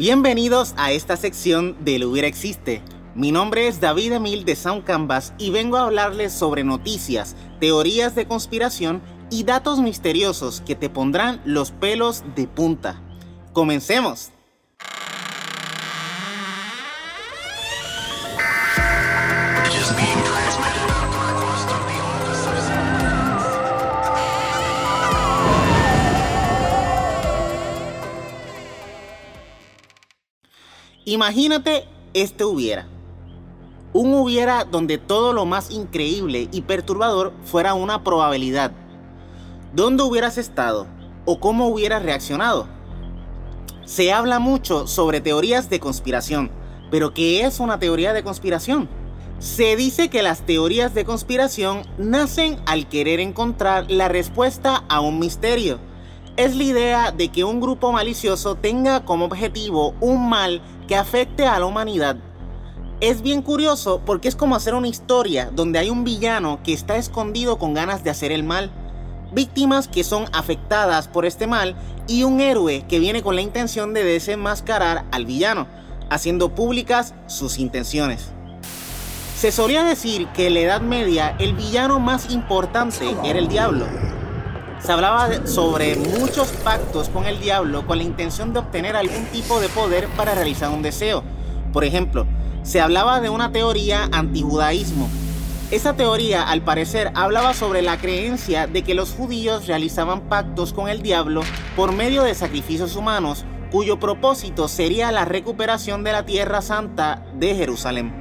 Bienvenidos a esta sección del Hubiera Existe. Mi nombre es David Emil de Sound Canvas y vengo a hablarles sobre noticias, teorías de conspiración y datos misteriosos que te pondrán los pelos de punta. ¡Comencemos! Imagínate este hubiera. Un hubiera donde todo lo más increíble y perturbador fuera una probabilidad. ¿Dónde hubieras estado? ¿O cómo hubieras reaccionado? Se habla mucho sobre teorías de conspiración, pero ¿qué es una teoría de conspiración? Se dice que las teorías de conspiración nacen al querer encontrar la respuesta a un misterio es la idea de que un grupo malicioso tenga como objetivo un mal que afecte a la humanidad. Es bien curioso porque es como hacer una historia donde hay un villano que está escondido con ganas de hacer el mal, víctimas que son afectadas por este mal y un héroe que viene con la intención de desenmascarar al villano, haciendo públicas sus intenciones. Se solía decir que en la Edad Media el villano más importante era el diablo, se hablaba sobre muchos pactos con el diablo con la intención de obtener algún tipo de poder para realizar un deseo. Por ejemplo, se hablaba de una teoría antijudaísmo. Esa teoría, al parecer, hablaba sobre la creencia de que los judíos realizaban pactos con el diablo por medio de sacrificios humanos, cuyo propósito sería la recuperación de la tierra santa de Jerusalén.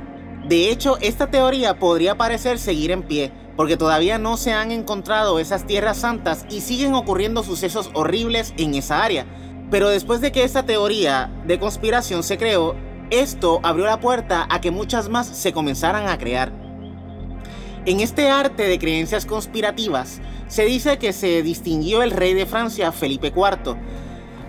De hecho, esta teoría podría parecer seguir en pie, porque todavía no se han encontrado esas tierras santas y siguen ocurriendo sucesos horribles en esa área. Pero después de que esta teoría de conspiración se creó, esto abrió la puerta a que muchas más se comenzaran a crear. En este arte de creencias conspirativas, se dice que se distinguió el rey de Francia, Felipe IV.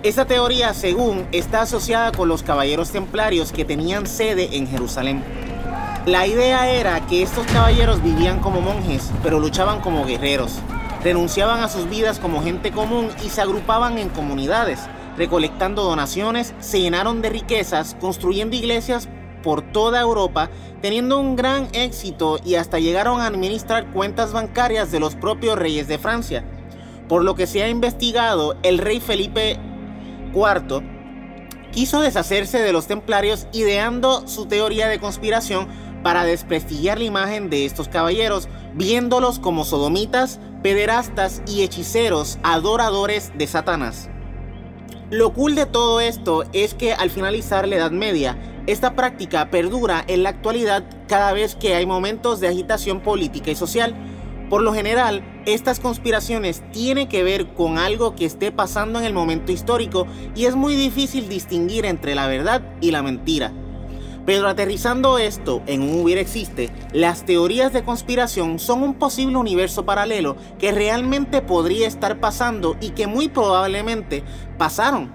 Esta teoría, según, está asociada con los caballeros templarios que tenían sede en Jerusalén. La idea era que estos caballeros vivían como monjes, pero luchaban como guerreros. Renunciaban a sus vidas como gente común y se agrupaban en comunidades, recolectando donaciones, se llenaron de riquezas, construyendo iglesias por toda Europa, teniendo un gran éxito y hasta llegaron a administrar cuentas bancarias de los propios reyes de Francia. Por lo que se ha investigado, el rey Felipe IV quiso deshacerse de los templarios ideando su teoría de conspiración para desprestigiar la imagen de estos caballeros, viéndolos como sodomitas, pederastas y hechiceros adoradores de Satanás. Lo cool de todo esto es que al finalizar la Edad Media, esta práctica perdura en la actualidad cada vez que hay momentos de agitación política y social. Por lo general, estas conspiraciones tienen que ver con algo que esté pasando en el momento histórico y es muy difícil distinguir entre la verdad y la mentira. Pero aterrizando esto en un hubiera existe, las teorías de conspiración son un posible universo paralelo que realmente podría estar pasando y que muy probablemente pasaron.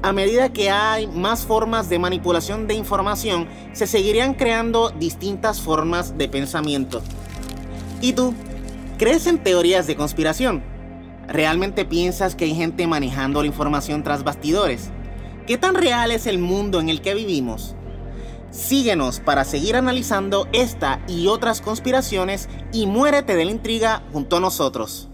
A medida que hay más formas de manipulación de información, se seguirían creando distintas formas de pensamiento. ¿Y tú? ¿Crees en teorías de conspiración? ¿Realmente piensas que hay gente manejando la información tras bastidores? ¿Qué tan real es el mundo en el que vivimos? Síguenos para seguir analizando esta y otras conspiraciones y muérete de la intriga junto a nosotros.